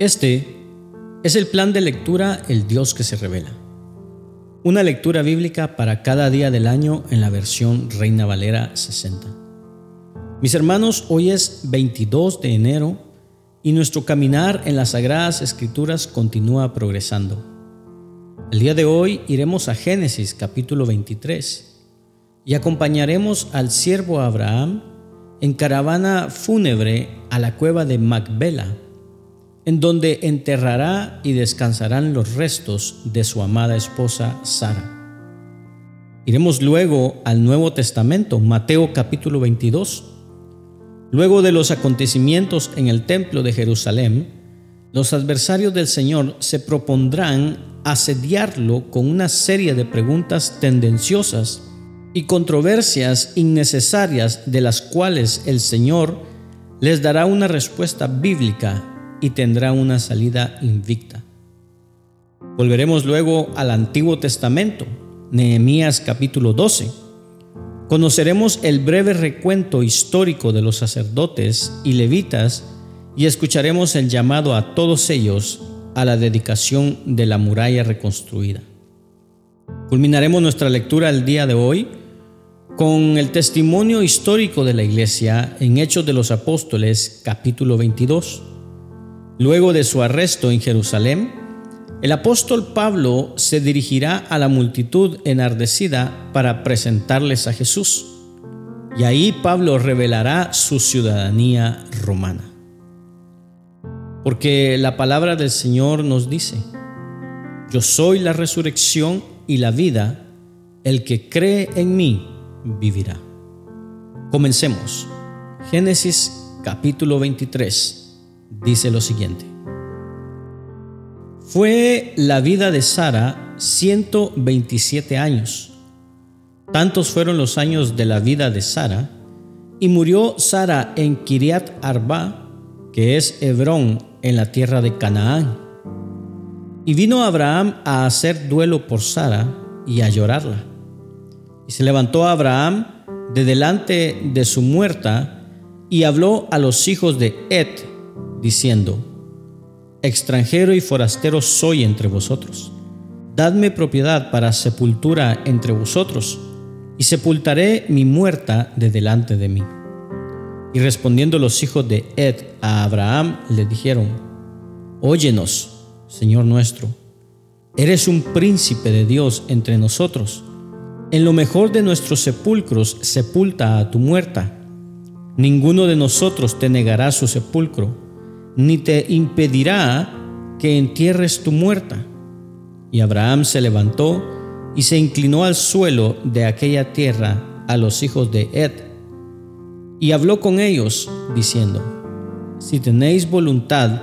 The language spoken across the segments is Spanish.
Este es el plan de lectura El Dios que se revela. Una lectura bíblica para cada día del año en la versión Reina Valera 60. Mis hermanos, hoy es 22 de enero y nuestro caminar en las Sagradas Escrituras continúa progresando. El día de hoy iremos a Génesis capítulo 23 y acompañaremos al siervo Abraham en caravana fúnebre a la cueva de Macbela en donde enterrará y descansarán los restos de su amada esposa Sara. Iremos luego al Nuevo Testamento, Mateo capítulo 22. Luego de los acontecimientos en el templo de Jerusalén, los adversarios del Señor se propondrán asediarlo con una serie de preguntas tendenciosas y controversias innecesarias de las cuales el Señor les dará una respuesta bíblica y tendrá una salida invicta. Volveremos luego al Antiguo Testamento, Nehemías capítulo 12. Conoceremos el breve recuento histórico de los sacerdotes y levitas y escucharemos el llamado a todos ellos a la dedicación de la muralla reconstruida. Culminaremos nuestra lectura el día de hoy con el testimonio histórico de la Iglesia en Hechos de los Apóstoles capítulo 22. Luego de su arresto en Jerusalén, el apóstol Pablo se dirigirá a la multitud enardecida para presentarles a Jesús. Y ahí Pablo revelará su ciudadanía romana. Porque la palabra del Señor nos dice, yo soy la resurrección y la vida, el que cree en mí vivirá. Comencemos. Génesis capítulo 23 dice lo siguiente. Fue la vida de Sara 127 años. Tantos fueron los años de la vida de Sara, y murió Sara en Kiriat Arba, que es Hebrón en la tierra de Canaán. Y vino Abraham a hacer duelo por Sara y a llorarla. Y se levantó Abraham de delante de su muerta y habló a los hijos de Et, diciendo, extranjero y forastero soy entre vosotros. Dadme propiedad para sepultura entre vosotros, y sepultaré mi muerta de delante de mí. Y respondiendo los hijos de Ed a Abraham, le dijeron, Óyenos, Señor nuestro, eres un príncipe de Dios entre nosotros. En lo mejor de nuestros sepulcros sepulta a tu muerta. Ninguno de nosotros te negará su sepulcro ni te impedirá que entierres tu muerta. Y Abraham se levantó y se inclinó al suelo de aquella tierra a los hijos de Ed, y habló con ellos, diciendo, Si tenéis voluntad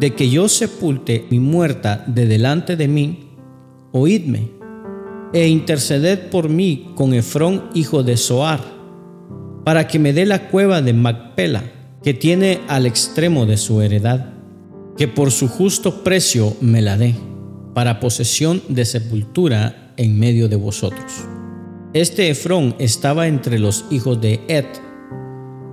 de que yo sepulte mi muerta de delante de mí, oídme, e interceded por mí con Efrón hijo de Soar, para que me dé la cueva de Macpela que tiene al extremo de su heredad, que por su justo precio me la dé, para posesión de sepultura en medio de vosotros. Este Efrón estaba entre los hijos de Et,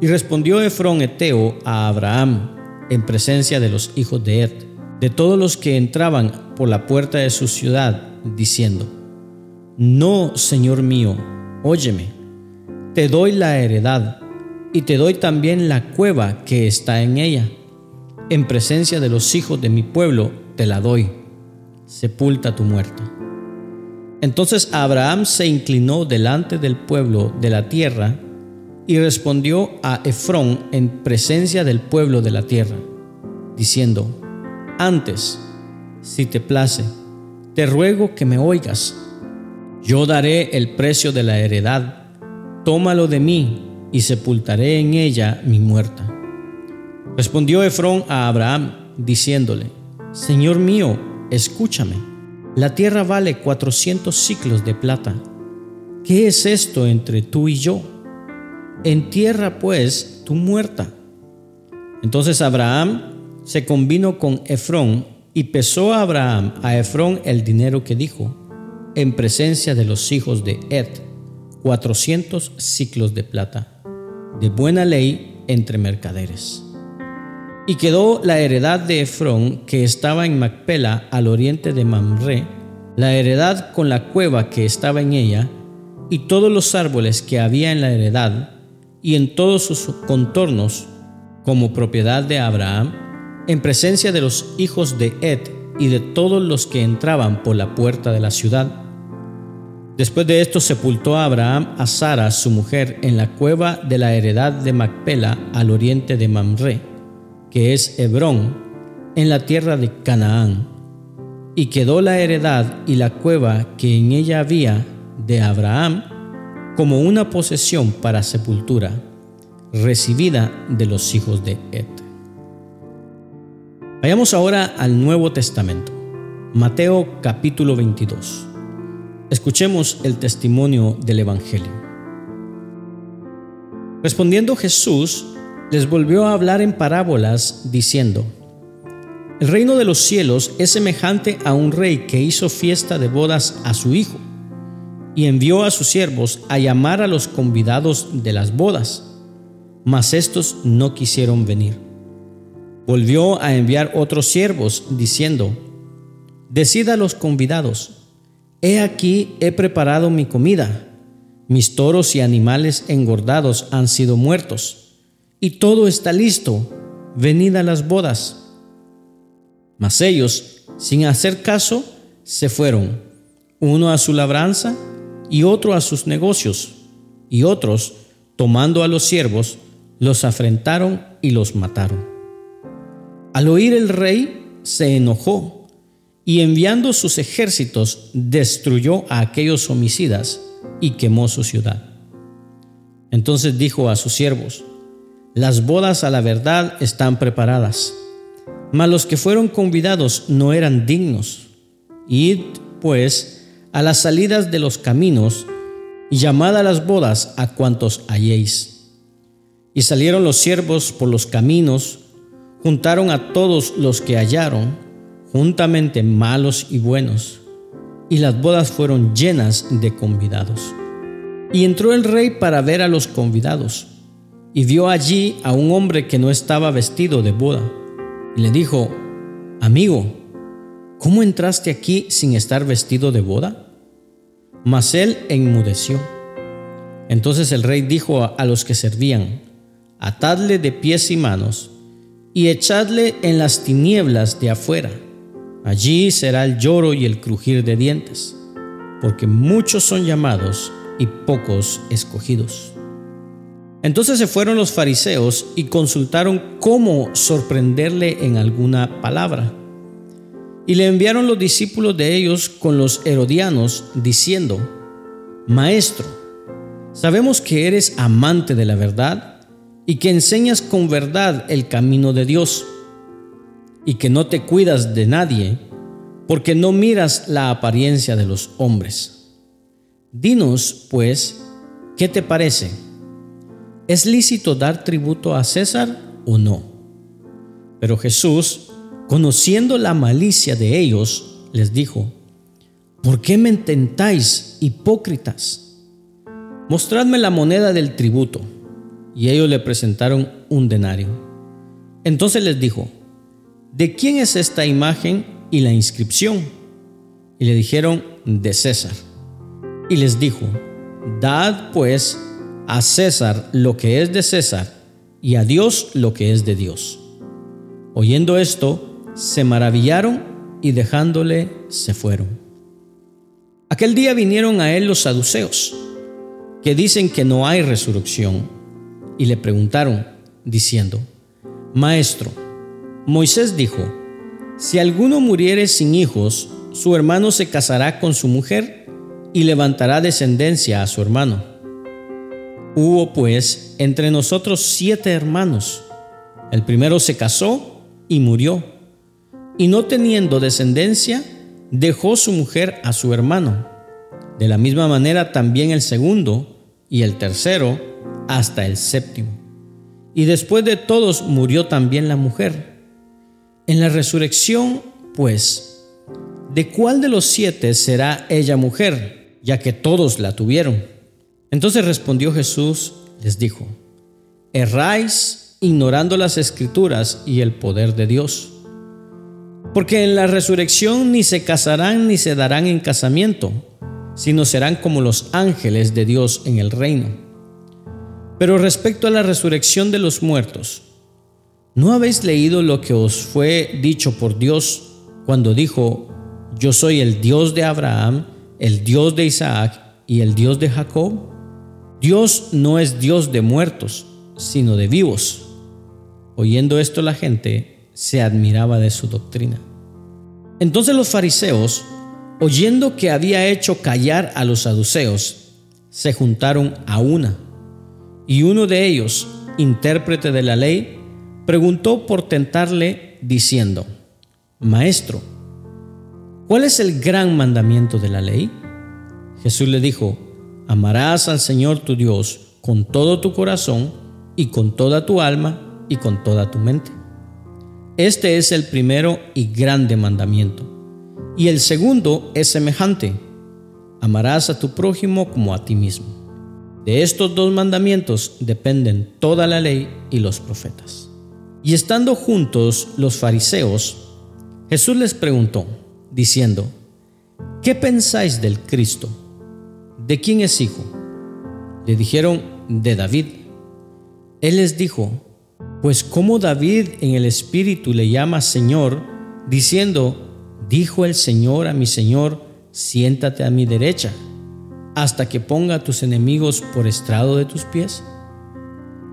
y respondió Efrón Eteo a Abraham en presencia de los hijos de Et, de todos los que entraban por la puerta de su ciudad, diciendo, No, Señor mío, óyeme, te doy la heredad y te doy también la cueva que está en ella. En presencia de los hijos de mi pueblo te la doy. Sepulta tu muerto. Entonces Abraham se inclinó delante del pueblo de la tierra y respondió a Efrón en presencia del pueblo de la tierra, diciendo, antes, si te place, te ruego que me oigas. Yo daré el precio de la heredad, tómalo de mí y sepultaré en ella mi muerta. Respondió Efrón a Abraham, diciéndole, Señor mío, escúchame, la tierra vale cuatrocientos ciclos de plata. ¿Qué es esto entre tú y yo? Entierra pues tu muerta. Entonces Abraham se convino con Efrón y pesó a Abraham a Efrón el dinero que dijo, en presencia de los hijos de Ed, cuatrocientos ciclos de plata de buena ley entre mercaderes. Y quedó la heredad de Efrón, que estaba en Macpela, al oriente de Mamre, la heredad con la cueva que estaba en ella, y todos los árboles que había en la heredad, y en todos sus contornos, como propiedad de Abraham, en presencia de los hijos de Ed y de todos los que entraban por la puerta de la ciudad. Después de esto sepultó a Abraham a Sara, su mujer, en la cueva de la heredad de Macpela, al oriente de Mamre, que es Hebrón, en la tierra de Canaán. Y quedó la heredad y la cueva que en ella había de Abraham como una posesión para sepultura, recibida de los hijos de Ed. Vayamos ahora al Nuevo Testamento, Mateo capítulo 22. Escuchemos el testimonio del Evangelio. Respondiendo Jesús, les volvió a hablar en parábolas, diciendo, El reino de los cielos es semejante a un rey que hizo fiesta de bodas a su hijo, y envió a sus siervos a llamar a los convidados de las bodas, mas estos no quisieron venir. Volvió a enviar otros siervos, diciendo, Decid a los convidados, He aquí he preparado mi comida, mis toros y animales engordados han sido muertos, y todo está listo, venid a las bodas. Mas ellos, sin hacer caso, se fueron, uno a su labranza y otro a sus negocios, y otros, tomando a los siervos, los afrentaron y los mataron. Al oír el rey, se enojó y enviando sus ejércitos destruyó a aquellos homicidas y quemó su ciudad. Entonces dijo a sus siervos, las bodas a la verdad están preparadas, mas los que fueron convidados no eran dignos. Id, pues, a las salidas de los caminos y llamad a las bodas a cuantos halléis. Y salieron los siervos por los caminos, juntaron a todos los que hallaron, juntamente malos y buenos, y las bodas fueron llenas de convidados. Y entró el rey para ver a los convidados, y vio allí a un hombre que no estaba vestido de boda, y le dijo, Amigo, ¿cómo entraste aquí sin estar vestido de boda? Mas él enmudeció. Entonces el rey dijo a, los que servían, Atadle de pies y manos, y echadle en las tinieblas de afuera Allí será el lloro y el crujir de dientes, porque muchos son llamados y pocos escogidos. Entonces se fueron los fariseos y consultaron cómo sorprenderle en alguna palabra. Y le enviaron los discípulos de ellos con los herodianos, diciendo, Maestro, sabemos que eres amante de la verdad y que enseñas con verdad el camino de Dios y que no te cuidas de nadie, porque no miras la apariencia de los hombres. Dinos, pues, ¿qué te parece? ¿Es lícito dar tributo a César o no? Pero Jesús, conociendo la malicia de ellos, les dijo, ¿por qué me intentáis, hipócritas? Mostradme la moneda del tributo. Y ellos le presentaron un denario. Entonces les dijo, ¿de quién es esta imagen y la inscripción? Y le dijeron, de César. Y les dijo, dad pues a César lo que es de César y a Dios lo que es de Dios. Oyendo esto, se maravillaron y dejándole se fueron. Aquel día vinieron a él los saduceos, que dicen que no hay resurrección, y le preguntaron, diciendo, Maestro, Moisés dijo, si alguno muriere sin hijos, su hermano se casará con su mujer y levantará descendencia a su hermano. Hubo pues entre nosotros siete hermanos. El primero se casó y murió, y no teniendo descendencia, dejó su mujer a su hermano. De la misma manera también el segundo y el tercero hasta el séptimo. Y después de todos murió también la mujer. En la resurrección, pues, ¿de cuál de los siete será ella mujer, ya que todos la tuvieron? Entonces respondió Jesús, les dijo, erráis ignorando las escrituras y el poder de Dios. Porque en la resurrección ni se casarán ni se darán en casamiento, sino serán como los ángeles de Dios en el reino. Pero respecto a la resurrección de los muertos, ¿no habéis leído lo que os fue dicho por Dios cuando dijo, yo soy el Dios de Abraham, el Dios de Isaac y el Dios de Jacob? Dios no es Dios de muertos, sino de vivos. Oyendo esto la gente se admiraba de su doctrina. Entonces los fariseos, oyendo que había hecho callar a los saduceos, se juntaron a una. Y uno de ellos, intérprete de la ley, preguntó por tentarle diciendo, Maestro, ¿cuál es el gran mandamiento de la ley? Jesús le dijo, Amarás al Señor tu Dios con todo tu corazón y con toda tu alma y con toda tu mente. Este es el primero y grande mandamiento. Y el segundo es semejante. Amarás a tu prójimo como a ti mismo. De estos dos mandamientos dependen toda la ley y los profetas. Y estando juntos los fariseos, Jesús les preguntó, diciendo, ¿qué pensáis del Cristo? ¿De quién es hijo? Le dijeron, de David. Él les dijo, pues como David en el Espíritu le llama Señor, diciendo, dijo el Señor a mi Señor, siéntate a mi derecha, hasta que ponga a tus enemigos por estrado de tus pies.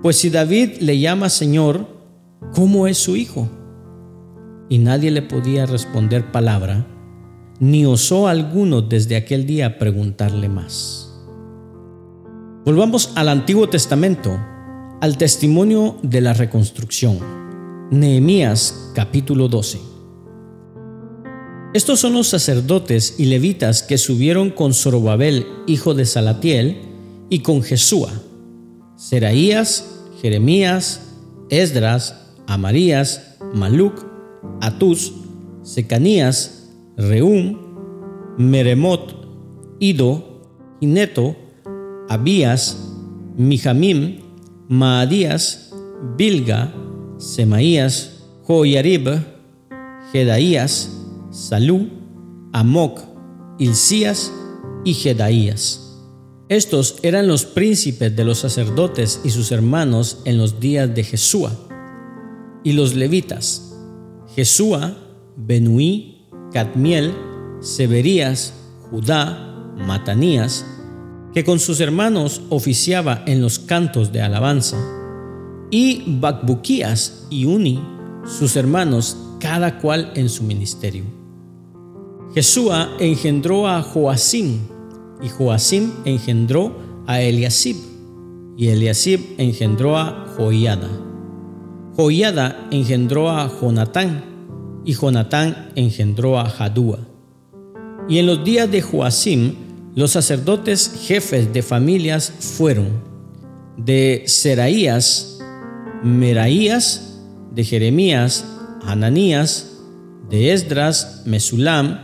Pues si David le llama Señor, ¿cómo es su hijo? Y nadie le podía responder palabra, ni osó alguno desde aquel día preguntarle más. Volvamos al Antiguo Testamento al testimonio de la reconstrucción. Nehemías capítulo 12. Estos son los sacerdotes y levitas que subieron con Zorobabel, hijo de Salatiel, y con Jesúa, Seraías, Jeremías, Esdras, Amarías, Maluc, Atus, Secanías, Reum, Meremot, Ido, Gineto, Abías, Mijamim, Maadías, Bilga, Semaías, Joyarib, Jedaías, Salú, Amoc, Ilcías y Jedaías. Estos eran los príncipes de los sacerdotes y sus hermanos en los días de Jesúa. Y los levitas, Jesúa, Benuí, Cadmiel, Severías, Judá, Matanías, que con sus hermanos oficiaba en los cantos de alabanza, y Bacbuquías y Uni, sus hermanos, cada cual en su ministerio. Jesúa engendró a Joacim, y Joacim engendró a Eliasib, y Eliasib engendró a Joiada. Joiada engendró a Jonatán, y Jonatán engendró a Jadúa. Y en los días de Joacim los sacerdotes jefes de familias fueron de Seraías, Meraías, de Jeremías, Ananías, de Esdras, Mesulam,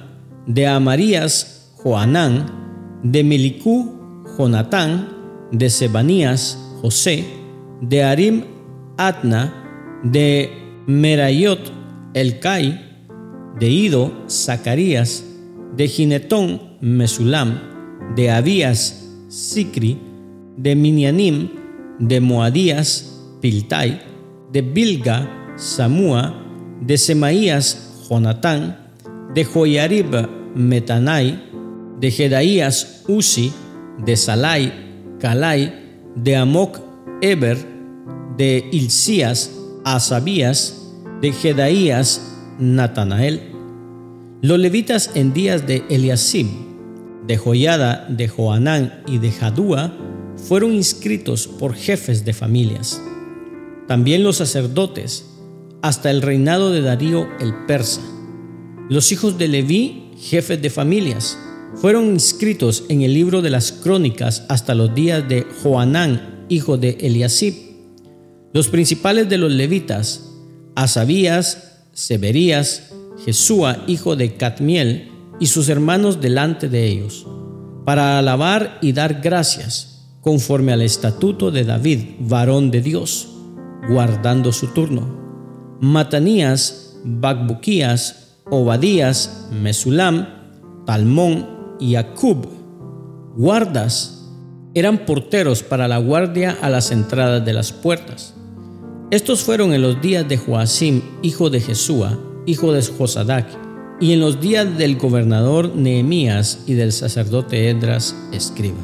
de Amarías, Joanán, de Melicú, Jonatán, de Sebanías, José, de Arim, Atna, de Merayot, Elcai, de Ido, Zacarías, de Ginetón, Mesulam, de Abías, Sicri, de Minianim, de Moadías, Piltai, de Bilga, Samúa, de Semaías, Jonatán, de Joyarib, Metanai, de Jedaías, Uzi, de Salai, Calai, de Amoc, Eber, de Ilcías, Asabías, de Jedaías, Natanael. Los levitas en días de Eliasim, de Joyada, de Joanán y de Jadúa fueron inscritos por jefes de familias. También los sacerdotes, hasta el reinado de Darío el persa. Los hijos de Leví, jefes de familias, fueron inscritos en el libro de las crónicas hasta los días de Joanán, hijo de Eliasib. Los principales de los levitas, Asabías, Severías, Jesúa, hijo de Catmiel, y sus hermanos delante de ellos, para alabar y dar gracias, conforme al estatuto de David, varón de Dios, guardando su turno. Matanías, Bacbuquías, Obadías, Mesulam, Talmón y Acub, guardas, eran porteros para la guardia a las entradas de las puertas. Estos fueron en los días de Joacim, hijo de Jesúa, hijo de Josadac, y en los días del gobernador Nehemías y del sacerdote Edras, escriba.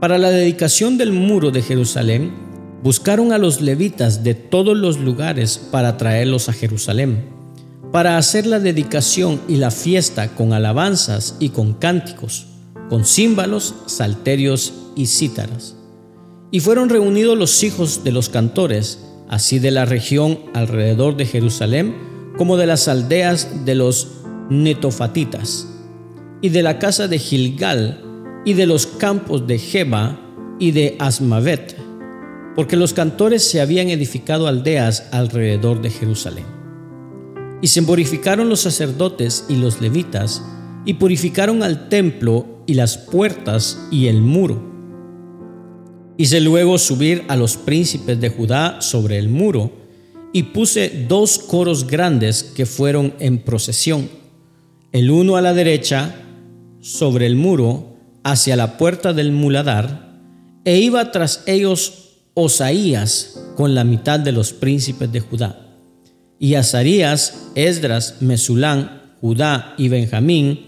Para la dedicación del muro de Jerusalén, buscaron a los levitas de todos los lugares para traerlos a Jerusalén, para hacer la dedicación y la fiesta con alabanzas y con cánticos, con címbalos, salterios y cítaras. Y fueron reunidos los hijos de los cantores, así de la región alrededor de Jerusalén, como de las aldeas de los netofatitas, y de la casa de Gilgal, y de los campos de Jeba y de Asmavet, porque los cantores se habían edificado aldeas alrededor de Jerusalén. Y se purificaron los sacerdotes y los levitas, y purificaron al templo y las puertas y el muro Hice luego subir a los príncipes de Judá sobre el muro, y puse dos coros grandes que fueron en procesión, el uno a la derecha, sobre el muro, hacia la puerta del muladar, e iba tras ellos Osaías con la mitad de los príncipes de Judá, y Azarías, Esdras, Mesulán, Judá y Benjamín,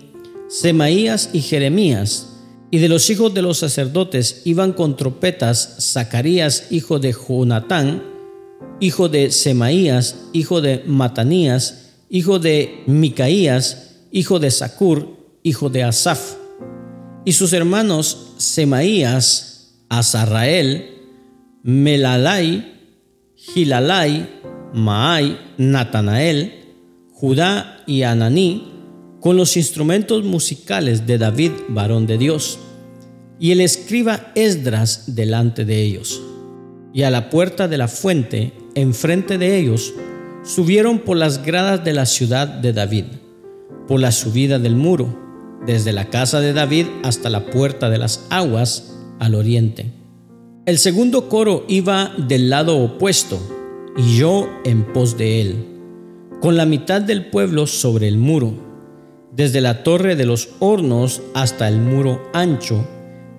Semaías y Jeremías, y de los hijos de los sacerdotes iban con trompetas Zacarías, hijo de Jonatán, hijo de Semaías, hijo de Matanías, hijo de Micaías, hijo de Sacur, hijo de Asaf. Y sus hermanos Semaías, Azarrael, Melalai, Gilalai, Maai, Natanael, Judá y Ananí, con los instrumentos musicales de David, varón de Dios, y el escriba Esdras delante de ellos. Y a la puerta de la fuente, enfrente de ellos, subieron por las gradas de la ciudad de David, por la subida del muro, desde la casa de David hasta la puerta de las aguas al oriente. El segundo coro iba del lado opuesto, y yo en pos de él, con la mitad del pueblo sobre el muro desde la torre de los hornos hasta el muro ancho,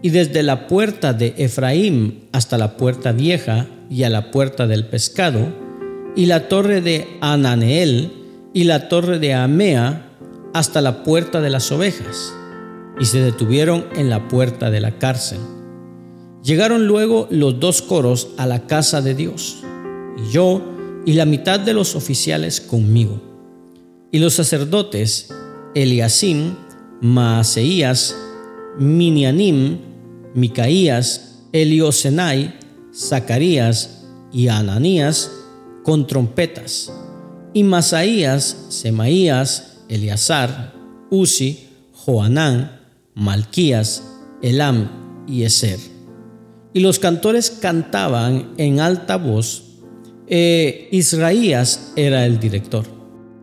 y desde la puerta de Efraín hasta la puerta vieja y a la puerta del pescado, y la torre de Ananeel y la torre de Amea hasta la puerta de las ovejas, y se detuvieron en la puerta de la cárcel. Llegaron luego los dos coros a la casa de Dios, y yo y la mitad de los oficiales conmigo. Y los sacerdotes Eliasim, Maaseías, Minianim, Micaías, Eliosenai, Zacarías y Ananías con trompetas, y Masaías, Semaías, Eleazar, Uzi, Joanán, Malquías, Elam y Eser. Y los cantores cantaban en alta voz, e Israías era el director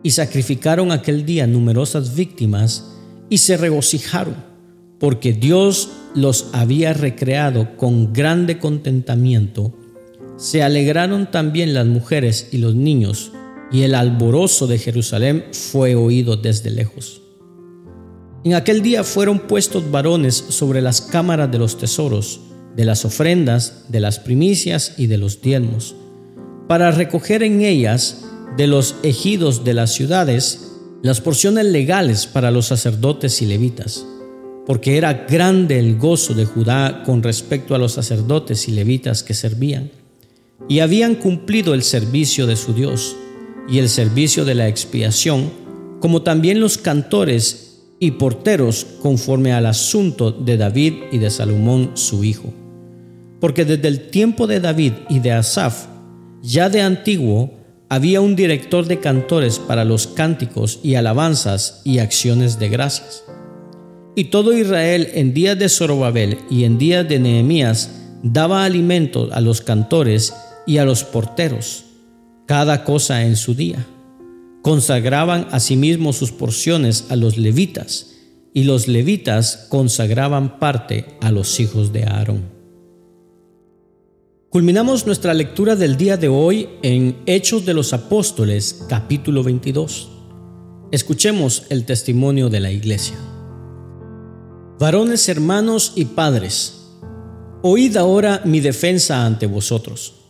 y sacrificaron aquel día numerosas víctimas y se regocijaron, porque Dios los había recreado con grande contentamiento. Se alegraron también las mujeres y los niños, y el alborozo de Jerusalén fue oído desde lejos. En aquel día fueron puestos varones sobre las cámaras de los tesoros, de las ofrendas, de las primicias y de los diezmos, para recoger en ellas de los ejidos de las ciudades las porciones legales para los sacerdotes y levitas, porque era grande el gozo de Judá con respecto a los sacerdotes y levitas que servían, y habían cumplido el servicio de su Dios y el servicio de la expiación, como también los cantores y porteros conforme al asunto de David y de Salomón su hijo. Porque desde el tiempo de David y de Asaf, ya de antiguo, había un director de cantores para los cánticos y alabanzas y acciones de gracias. Y todo Israel en días de Zorobabel y en días de Nehemías daba alimento a los cantores y a los porteros, cada cosa en su día. Consagraban asimismo sus porciones a los levitas, y los levitas consagraban parte a los hijos de Aarón. Culminamos nuestra lectura del día de hoy en Hechos de los Apóstoles, capítulo 22. Escuchemos el testimonio de la iglesia. Varones hermanos y padres, oíd ahora mi defensa ante vosotros.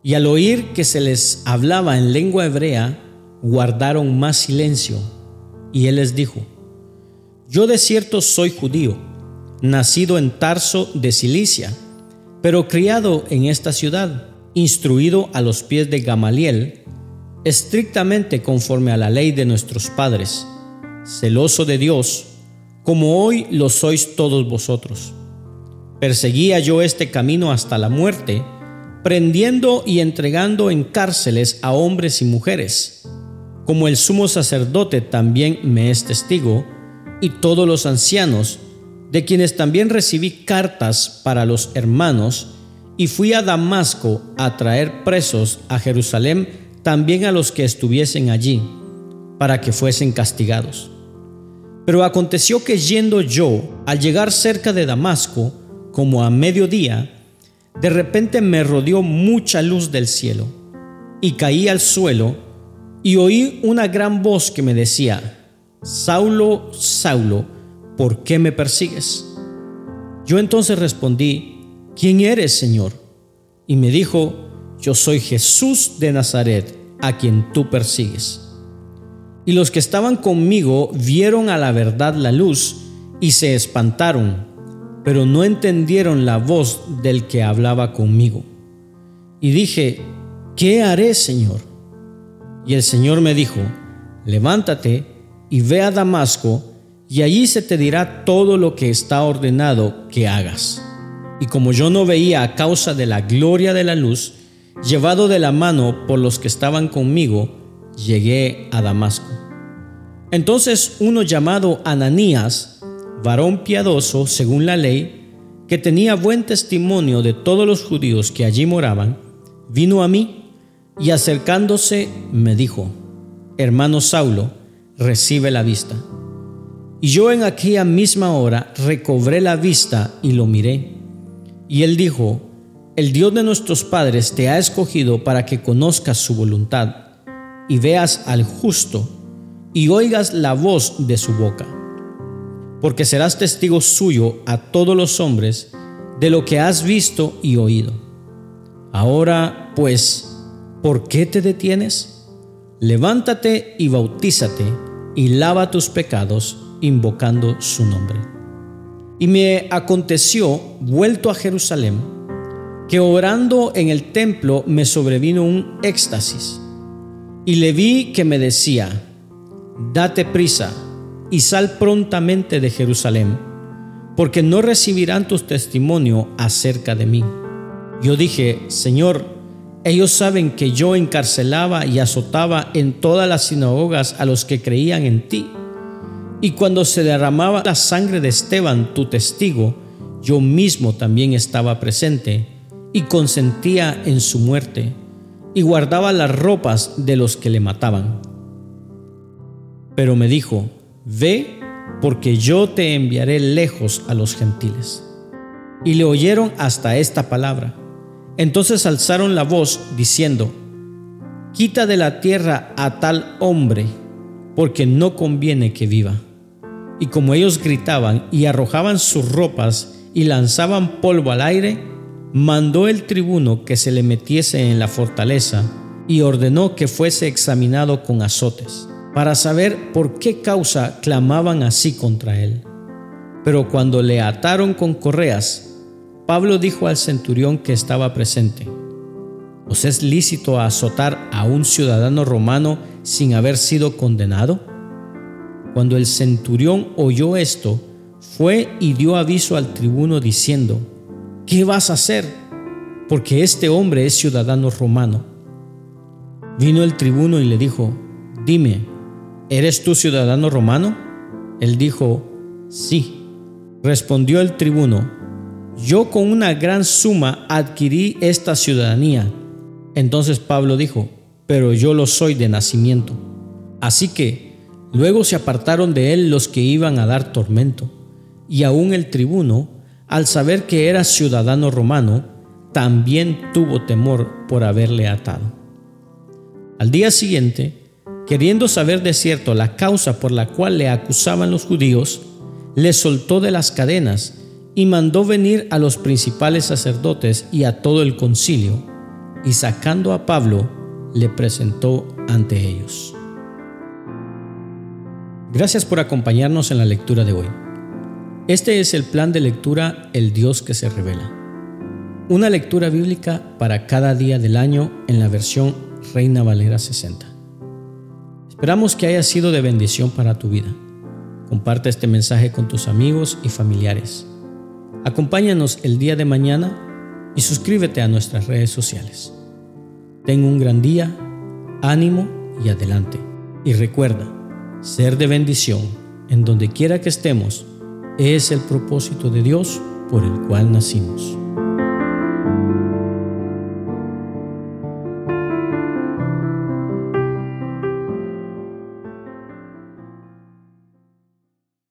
Y al oír que se les hablaba en lengua hebrea, guardaron más silencio. Y él les dijo, Yo de cierto soy judío, nacido en Tarso de Cilicia pero criado en esta ciudad, instruido a los pies de Gamaliel, estrictamente conforme a la ley de nuestros padres, celoso de Dios, como hoy lo sois todos vosotros. Perseguía yo este camino hasta la muerte, prendiendo y entregando en cárceles a hombres y mujeres, como el sumo sacerdote también me es testigo, y todos los ancianos, de quienes también recibí cartas para los hermanos, y fui a Damasco a traer presos a Jerusalén también a los que estuviesen allí, para que fuesen castigados. Pero aconteció que yendo yo, al llegar cerca de Damasco, como a mediodía, de repente me rodeó mucha luz del cielo, y caí al suelo, y oí una gran voz que me decía, Saulo, Saulo, ¿por qué me persigues? Yo entonces respondí, ¿quién eres, Señor? Y me dijo, yo soy Jesús de Nazaret, a quien tú persigues. Y los que estaban conmigo vieron a la verdad la luz y se espantaron, pero no entendieron la voz del que hablaba conmigo. Y dije, ¿qué haré, Señor? Y el Señor me dijo, levántate y ve a Damasco, y allí se te dirá todo lo que está ordenado que hagas. Y como yo no veía a causa de la gloria de la luz, llevado de la mano por los que estaban conmigo, llegué a Damasco. Entonces uno llamado Ananías, varón piadoso según la ley, que tenía buen testimonio de todos los judíos que allí moraban, vino a mí y acercándose me dijo, hermano Saulo, recibe la vista. Y yo en aquella misma hora recobré la vista y lo miré. Y él dijo, el Dios de nuestros padres te ha escogido para que conozcas su voluntad y veas al justo y oigas la voz de su boca. Porque serás testigo suyo a todos los hombres de lo que has visto y oído. Ahora, pues, ¿por qué te detienes? Levántate y bautízate y lava tus pecados invocando su nombre. Y me aconteció, vuelto a Jerusalén, que orando en el templo me sobrevino un éxtasis, y le vi que me decía, date prisa y sal prontamente de Jerusalén, porque no recibirán tu testimonio acerca de mí. Yo dije, Señor, ellos saben que yo encarcelaba y azotaba en todas las sinagogas a los que creían en ti y cuando se derramaba la sangre de Esteban, tu testigo, yo mismo también estaba presente y consentía en su muerte y guardaba las ropas de los que le mataban. Pero me dijo, ve porque yo te enviaré lejos a los gentiles. Y le oyeron hasta esta palabra. Entonces alzaron la voz diciendo, quita de la tierra a tal hombre, porque no conviene que viva. Y como ellos gritaban y arrojaban sus ropas y lanzaban polvo al aire, mandó el tribuno que se le metiese en la fortaleza y ordenó que fuese examinado con azotes, para saber por qué causa clamaban así contra él. Pero cuando le ataron con correas, Pablo dijo al centurión que estaba presente, ¿os es lícito azotar a un ciudadano romano sin haber sido condenado? Cuando el centurión oyó esto, fue y dio aviso al tribuno diciendo, ¿qué vas a hacer? Porque este hombre es ciudadano romano. Vino el tribuno y le dijo, dime, ¿eres tú ciudadano romano? Él dijo, sí. Respondió el tribuno, yo con una gran suma adquirí esta ciudadanía. Entonces Pablo dijo, pero yo lo soy de nacimiento. Así que, Luego se apartaron de él los que iban a dar tormento, y aún el tribuno, al saber que era ciudadano romano, también tuvo temor por haberle atado. Al día siguiente, queriendo saber de cierto la causa por la cual le acusaban los judíos, le soltó de las cadenas y mandó venir a los principales sacerdotes y a todo el concilio, y sacando a Pablo, le presentó ante ellos. Gracias por acompañarnos en la lectura de hoy. Este es el plan de lectura El Dios que se revela. Una lectura bíblica para cada día del año en la versión Reina Valera 60. Esperamos que haya sido de bendición para tu vida. Comparte este mensaje con tus amigos y familiares. Acompáñanos el día de mañana y suscríbete a nuestras redes sociales. Ten un gran día, ánimo y adelante. Y recuerda, ser de bendición en donde quiera que estemos es el propósito de Dios por el cual nacimos.